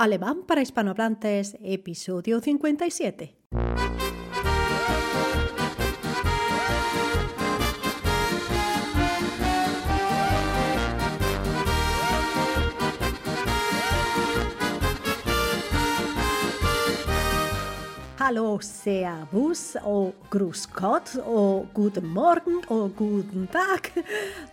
Alemán para hispanohablantes, episodio 57. Hallo, Servus o Grüß Gott o Guten Morgen o Guten Tag.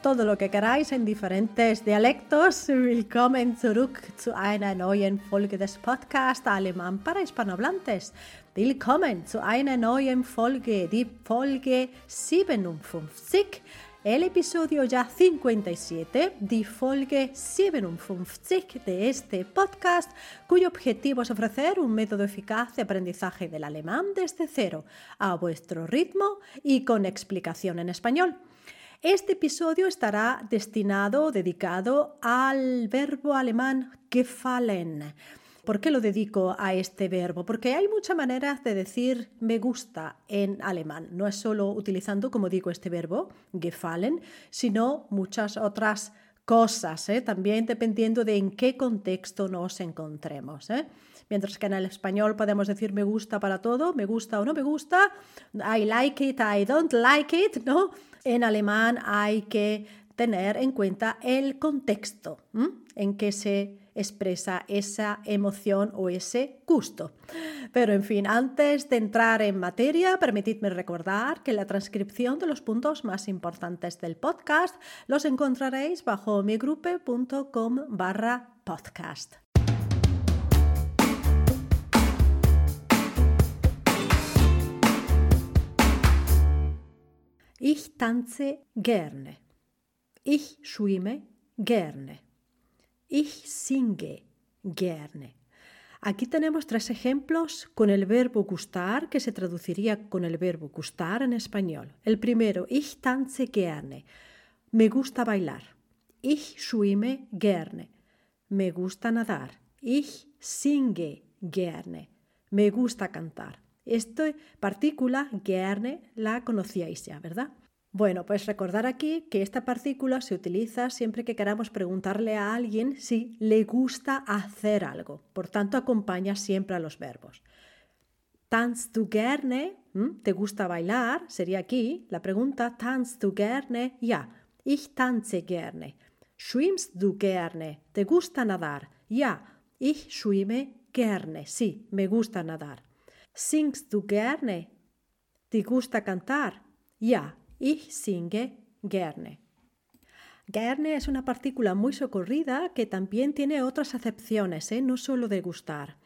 Todo lo que queráis en diferentes dialectos. Willkommen zurück zu einer neuen Folge des Podcasts Alemán para Hispanohablantes. Willkommen zu einer neuen Folge, die Folge 57 el episodio ya 57 de Folge 57 de este podcast, cuyo objetivo es ofrecer un método eficaz de aprendizaje del alemán desde cero, a vuestro ritmo y con explicación en español. Este episodio estará destinado, dedicado al verbo alemán gefallen ¿Por qué lo dedico a este verbo? Porque hay muchas maneras de decir me gusta en alemán. No es solo utilizando, como digo, este verbo, gefallen, sino muchas otras cosas, ¿eh? también dependiendo de en qué contexto nos encontremos. ¿eh? Mientras que en el español podemos decir me gusta para todo, me gusta o no me gusta, I like it, I don't like it, ¿no? En alemán hay que tener en cuenta el contexto en que se expresa esa emoción o ese gusto. Pero en fin, antes de entrar en materia, permitidme recordar que la transcripción de los puntos más importantes del podcast los encontraréis bajo migrupe.com barra podcast. Ich tanze gerne. Ich schwimme gerne. Ich singe gerne. Aquí tenemos tres ejemplos con el verbo gustar, que se traduciría con el verbo gustar en español. El primero, ich tanze gerne. Me gusta bailar. Ich schwimme gerne. Me gusta nadar. Ich singe gerne. Me gusta cantar. Esta partícula gerne la conocíais ya, ¿verdad? Bueno, pues recordar aquí que esta partícula se utiliza siempre que queramos preguntarle a alguien si le gusta hacer algo. Por tanto, acompaña siempre a los verbos. Tanzt du gerne? ¿Te gusta bailar? Sería aquí la pregunta. Tanzt du gerne? Ja, ich tanze gerne. Schwimmst du gerne? ¿Te gusta nadar? Ja, ich schwimme gerne. Sí, me gusta nadar. Singst du gerne? ¿Te gusta cantar? Ja, Ich singe gerne. Gerne es una partícula muy socorrida que también tiene otras acepciones, ¿eh? no solo de gustar.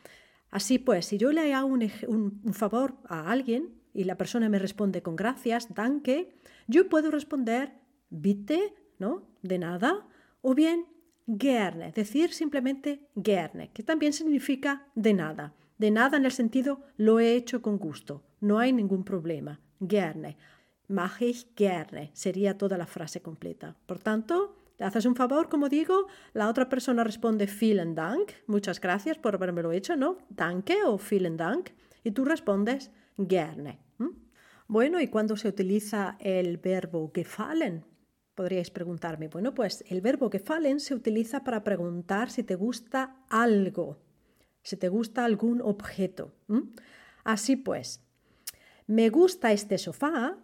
Así pues, si yo le hago un, favor a alguien y la persona me responde con gracias, danke, yo puedo responder bitte, ¿no? De nada, o bien gerne, decir simplemente gerne, que también significa de nada. De nada en el sentido lo he hecho con gusto, no hay ningún problema. Gerne mache ich gerne. Sería toda la frase completa. Por tanto, le haces un favor, como digo, la otra persona responde vielen Dank, muchas gracias por haberme hecho, ¿no? Danke o vielen Dank. Y tú respondes gerne. Bueno, ¿y cuándo se utiliza el verbo gefallen? Podríais preguntarme. Bueno, pues el verbo gefallen se utiliza para preguntar si te gusta algo, si te gusta algún objeto. Así pues, me gusta este sofá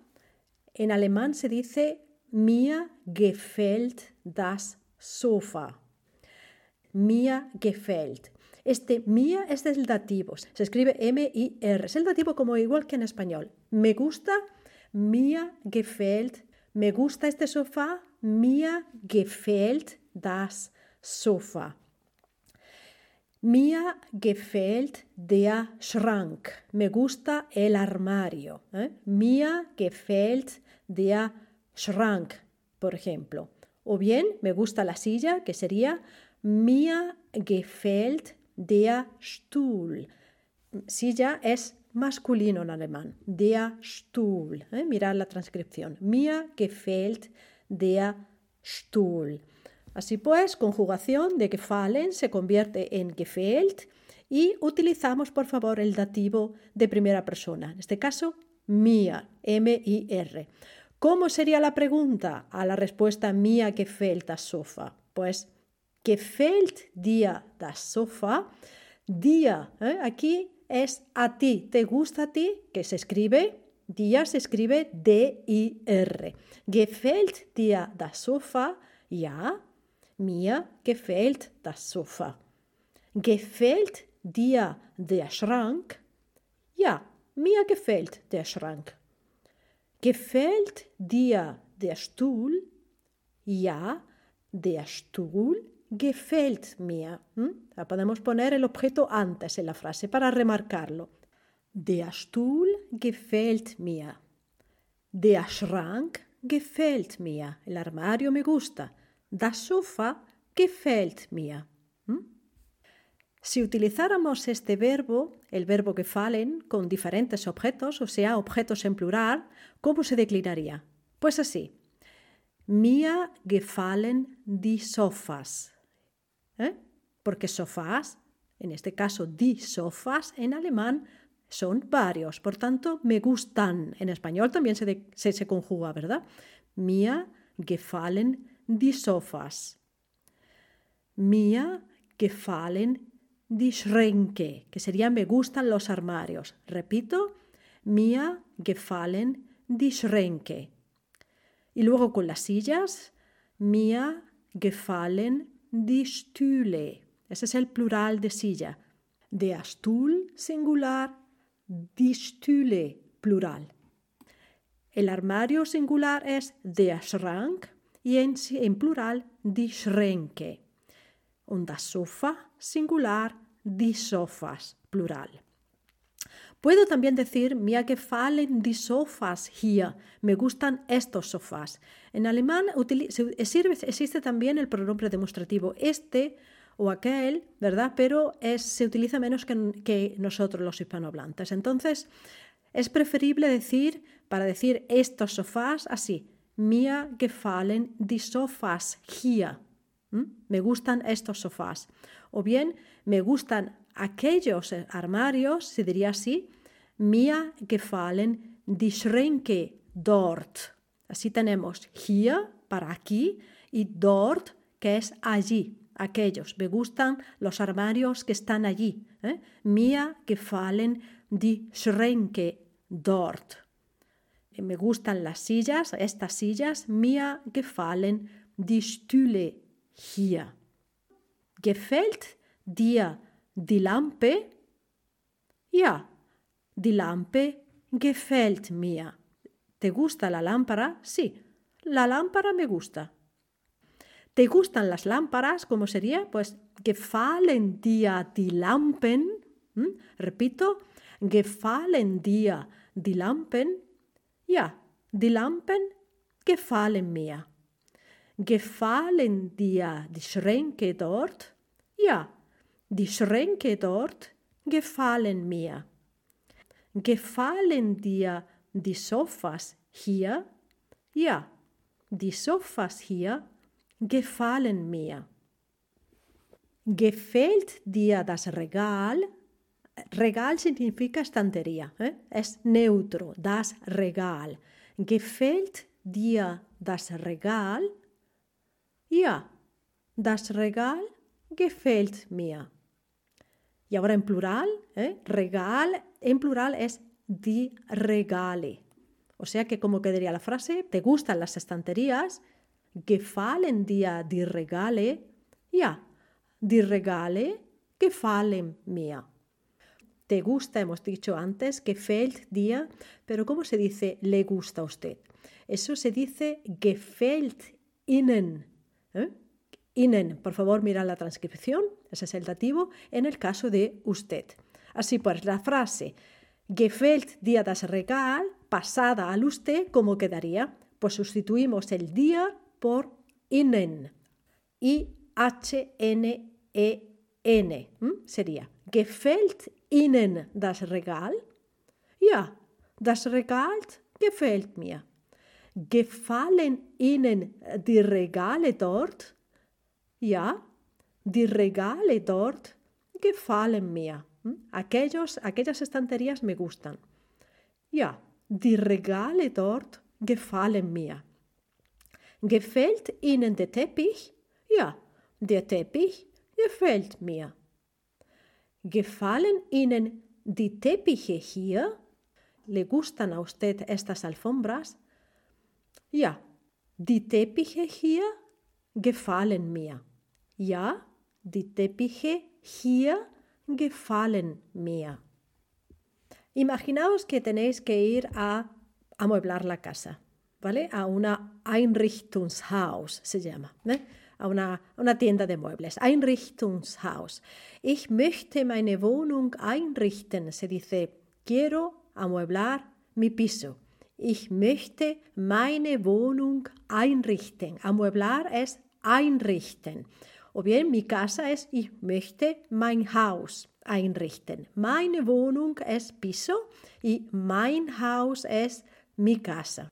en alemán se dice Mir gefällt das Sofa. Mir gefällt. Este mir es del dativo, se escribe M-I-R. Es el dativo como igual que en español. Me gusta, mir gefällt. Me gusta este sofá, mir gefällt das Sofa. Mir gefällt der Schrank. Me gusta el armario. ¿eh? Gefällt der Schrank, por ejemplo. O bien, me gusta la silla, que sería Mir gefällt der Stuhl. Silla es masculino en alemán, der Stuhl. ¿eh? Mirad la transcripción. Mir gefällt der Stuhl. Así pues, conjugación de gefallen se convierte en gefällt y utilizamos, por favor, el dativo de primera persona. En este caso, mir, M-I-R. ¿Cómo sería la pregunta a la respuesta mía gefällt das Sofa? Pues gefällt dir das Sofa Dir, ¿eh? aquí es a ti, te gusta a ti, que se escribe, dir se escribe D-I-R. Gefällt dir das Sofa? Ja, mir gefällt das Sofa. Gefällt dir der Schrank? Ja, mir gefällt der Schrank. Gefällt dir der Stuhl? Ja, der Stuhl gefällt mir. ¿Mm? Podemos poner el objeto antes en la frase para remarcarlo. Der Stuhl gefällt mir. Der Schrank gefällt mir. El armario me gusta. Das Sofa gefällt mir. Si utilizáramos este verbo, el verbo gefallen, con diferentes objetos, o sea, objetos en plural, ¿cómo se declinaría? Pues así. Mir gefallen die Sofas. ¿Eh? Porque sofás, en este caso die Sofas en alemán, son varios. Por tanto, me gustan. En español también se, se, conjuga, ¿verdad? Mir gefallen die Sofas. Mir gefallen die Schränke, que sería me gustan los armarios. Repito, mir gefallen die Schränke. Y luego con las sillas, mir gefallen die. Ese es el plural de silla. Der Stuhl singular, die plural. El armario singular es der Schrank y en, en plural die Schränke. Und das Sofa singular, die Sofas plural. Puedo también decir mir gefallen die Sofas hier. Me gustan estos sofás. En alemán existe también el pronombre demostrativo este o aquel, ¿verdad? Pero es, se utiliza menos que, que nosotros los hispanohablantes. Entonces, es preferible decir, para decir estos sofás, así, mir gefallen die Sofas hier. Me gustan estos sofás. O bien, me gustan aquellos armarios, se diría así, mir gefallen die Schränke dort. Así tenemos hier para aquí y dort que es allí, aquellos. Me gustan los armarios que están allí. ¿eh? Mir gefallen die Schränke dort. Me gustan las sillas, estas sillas. Mir gefallen die Stühle Gefällt dir die Lampe? Ja, die Lampe gefällt mir. ¿Te gusta la lámpara? Sí, la lámpara me gusta. ¿Te gustan las lámparas? ¿Cómo sería? Pues gefallen dir die Lampen. ¿Mm? Repito, gefallen dir die Lampen? Ja, die Lampen gefallen mir. Gefallen dir die Schränke dort? Ja, die Schränke dort gefallen mir. Gefallen dir die Sofas hier? Ja, die Sofas hier gefallen mir. Gefällt dir das Regal? Regal significa estantería, ¿eh? es neutro, das Regal. Gefällt dir das Regal? Ja, das Regal gefällt mir. Y ahora en plural, ¿eh? regal en plural es die Regale. O sea que como quedaría la frase, ¿te gustan las estanterías? Gefallen dir die Regale? Ja, die Regale gefallen mir. Te gusta, hemos dicho antes, gefällt dir, pero ¿cómo se dice le gusta a usted? Eso se dice gefällt Ihnen. ¿Eh? Ihnen, por favor, mira la transcripción, ese es el dativo, en el caso de usted. Así pues, la frase gefällt dir das Regal, pasada al usted, ¿cómo quedaría? Pues sustituimos el dir por Ihnen. I-H-N-E-N. Sería gefällt Ihnen das Regal? Ja, das Regal gefällt mir. Gefallen Ihnen die Regale dort? Ja, die Regale dort gefallen mir. Aquellos, aquellas estanterías me gustan. Ja, die Regale dort gefallen mir. Gefällt Ihnen der Teppich? Ja, der Teppich gefällt mir. Gefallen Ihnen die Teppiche hier? ¿Le gustan a usted estas alfombras? Ja, die Teppiche hier gefallen mir. Ja, die Teppiche hier gefallen mir. Imaginaos que tenéis que ir a amueblar la casa, ¿vale? A una Einrichtungshaus se llama, ¿eh? a una, una tienda de muebles. Einrichtungshaus. Ich möchte meine Wohnung einrichten. Se dice, quiero amueblar mi piso. Ich möchte meine Wohnung einrichten. Amueblar es einrichten. O bien mi casa es ich möchte mein Haus einrichten. Meine Wohnung es piso y mein Haus es mi casa.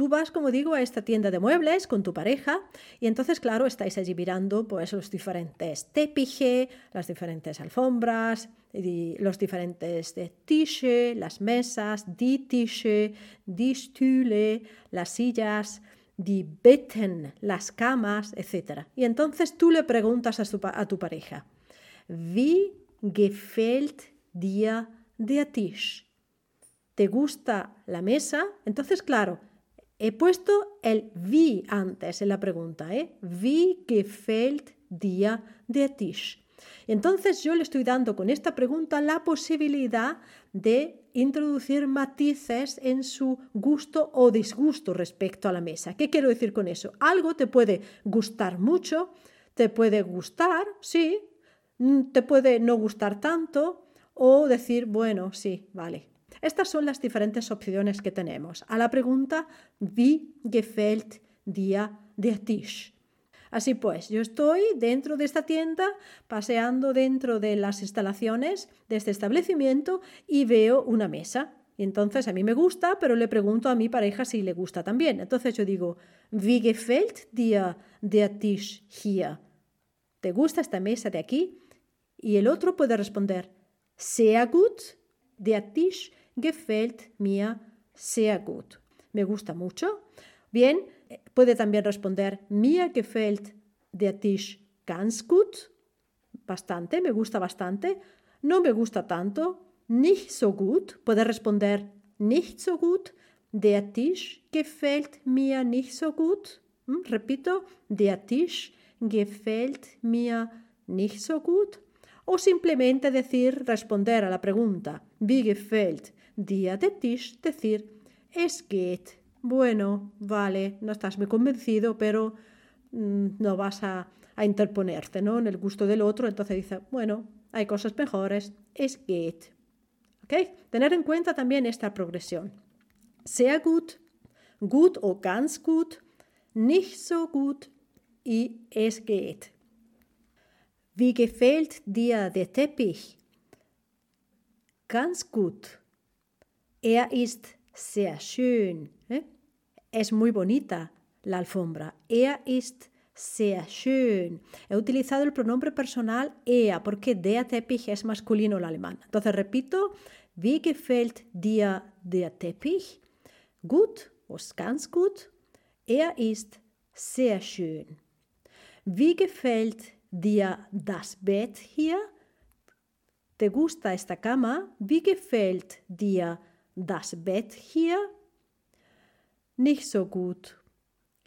Tú vas, como digo, a esta tienda de muebles con tu pareja y entonces, claro, estáis allí mirando pues los diferentes tepije, las diferentes alfombras, los diferentes tische, las mesas, die Tische, die Stühle, las sillas, die Betten, las camas, etc. Y entonces tú le preguntas a, a tu pareja, Wie gefällt dir der Tisch? ¿Te gusta la mesa? Entonces, claro, he puesto el wie antes en la pregunta, ¿eh? Wie gefällt dir der Tisch? Entonces yo le estoy dando con esta pregunta la posibilidad de introducir matices en su gusto o disgusto respecto a la mesa. ¿Qué quiero decir con eso? Algo te puede gustar mucho, te puede gustar, sí, te puede no gustar tanto o decir, bueno, sí, vale. Estas son las diferentes opciones que tenemos a la pregunta Wie gefällt dir der Tisch? Así pues, yo estoy dentro de esta tienda, paseando dentro de las instalaciones de este establecimiento y veo una mesa. Y entonces a mí me gusta, pero le pregunto a mi pareja si le gusta también. Entonces yo digo, Wie gefällt dir der Tisch hier? ¿Te gusta esta mesa de aquí? Y el otro puede responder, sehr gut, der Tisch gefällt mir sehr gut. Me gusta mucho. Bien, puede también responder, mir gefällt der Tisch ganz gut. Bastante, me gusta bastante. No me gusta tanto. Nicht so gut. Puede responder, nicht so gut. Der Tisch gefällt mir nicht so gut. Hm, repito, der Tisch gefällt mir nicht so gut o simplemente decir, responder a la pregunta, wie gefällt dir der Tisch, decir, es geht. Bueno, vale, no estás muy convencido, pero mm, no vas a, a, interponerte ¿no? en el gusto del otro, entonces dice, bueno, hay cosas mejores, es geht. ¿Okay? Tener en cuenta también esta progresión. Sehr gut, gut o ganz gut, nicht so gut y es geht. Wie gefällt dir der Teppich? Ganz gut. Er ist sehr schön. ¿eh? Es muy bonita la alfombra. Er ist sehr schön. He utilizado el pronombre personal er porque der Teppich es masculino en alemán. Entonces repito, wie gefällt dir der Teppich? Gut o ganz gut. Er ist sehr schön. Wie gefällt dir das Bett hier? ¿Te gusta esta cama? Wie gefällt dir das Bett hier? Nicht so gut.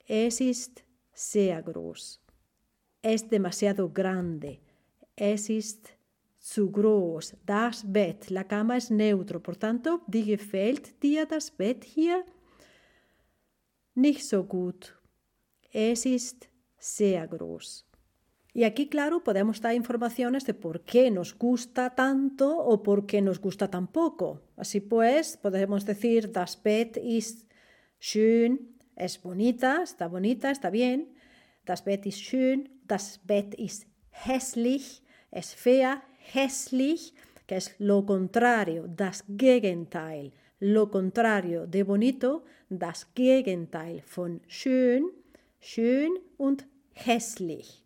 Es ist sehr groß. Es demasiado grande. Es ist zu groß. Das Bett. La cama es neutro. Por tanto, wie gefällt dir das Bett hier? Nicht so gut. Es ist sehr groß. Y aquí, claro, podemos dar informaciones de por qué nos gusta tanto o por qué nos gusta tan poco. Así pues, podemos decir, das Bett ist schön, es bonita, está bonita, está bien. Das Bett ist schön, das Bett ist hässlich, es fea, hässlich, que es lo contrario, das Gegenteil, lo contrario de bonito, das Gegenteil von schön, schön und hässlich.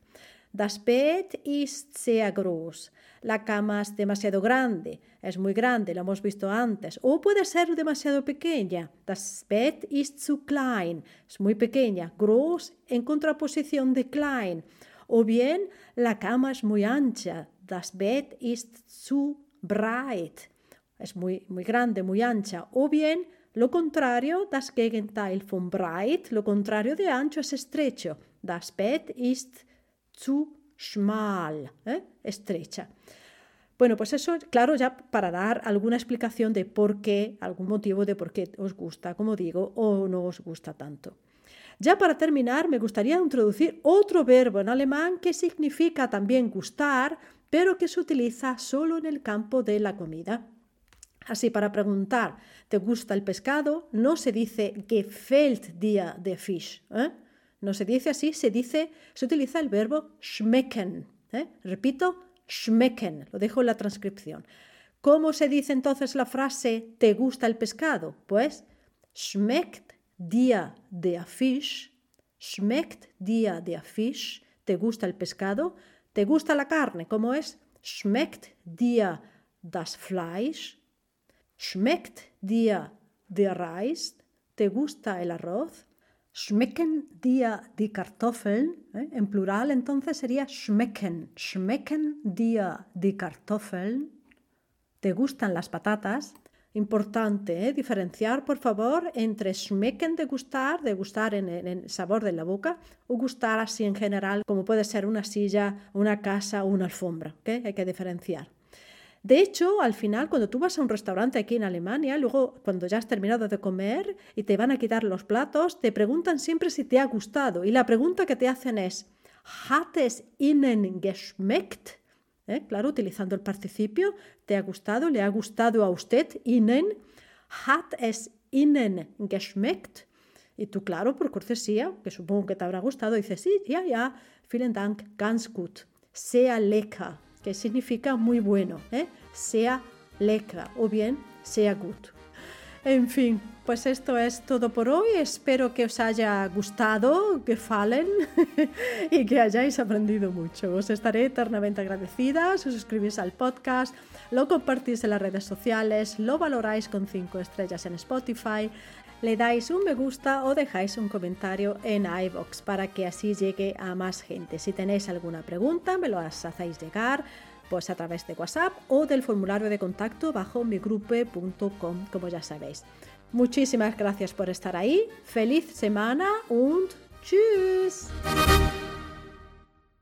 Das Bett ist sehr groß. La cama es demasiado grande, es muy grande, lo hemos visto antes. O puede ser demasiado pequeña. Das Bett ist zu klein, es muy pequeña. Groß en contraposición de klein. O bien, la cama es muy ancha. Das Bett ist zu breit. Es muy, muy grande, muy ancha. O bien, lo contrario, das Gegenteil von breit, lo contrario de ancho es estrecho. Das Bett ist zu schmal, ¿eh? estrecha. Bueno, pues eso, claro, ya para dar alguna explicación de por qué, algún motivo de por qué os gusta, como digo, o no os gusta tanto. Ya para terminar, me gustaría introducir otro verbo en alemán que significa también gustar, pero que se utiliza solo en el campo de la comida. Así, para preguntar, ¿te gusta el pescado? No se dice gefällt dir der Fisch. ¿eh? No se dice así, se dice, se utiliza el verbo schmecken. ¿eh? Repito, schmecken. Lo dejo en la transcripción. ¿Cómo se dice entonces la frase ¿te gusta el pescado? Pues schmeckt dir der Fisch. Schmeckt dir der Fisch. ¿Te gusta el pescado? ¿Te gusta la carne? ¿Cómo es? Schmeckt dir das Fleisch? Schmeckt dir der Reis? ¿Te gusta el arroz? Schmecken dir die Kartoffeln? ¿Eh? En plural entonces sería schmecken. Schmecken dir die Kartoffeln? ¿Te gustan las patatas? Importante ¿eh? diferenciar, por favor, entre schmecken de gustar, de gustar en, el sabor de la boca, o gustar así en general, como puede ser una silla, una casa o una alfombra. Hay que diferenciar. De hecho, al final, cuando tú vas a un restaurante aquí en Alemania, luego cuando ya has terminado de comer y te van a quitar los platos, te preguntan siempre si te ha gustado. Y la pregunta que te hacen es, ¿Hat es Ihnen geschmeckt? ¿Eh? Claro, utilizando el participio, ¿te ha gustado? ¿Le ha gustado a usted? Ihnen. ¿Hat es Ihnen geschmeckt? Y tú, claro, por cortesía, que supongo que te habrá gustado, dices, sí, ya, ya, vielen Dank, ganz gut, sea lecker que significa muy bueno, ¿eh? sea lecker o bien sea gut. En fin, pues esto es todo por hoy. Espero que os haya gustado, que falen y que hayáis aprendido mucho. Os estaré eternamente agradecida si os suscribís al podcast, lo compartís en las redes sociales, lo valoráis con 5 estrellas en Spotify, le dais un me gusta o dejáis un comentario en iVoox para que así llegue a más gente. Si tenéis alguna pregunta, me lo hacéis llegar pues a través de WhatsApp o del formulario de contacto bajo migrupe.com, como ya sabéis. Muchísimas gracias por estar ahí. Feliz semana und tschüss.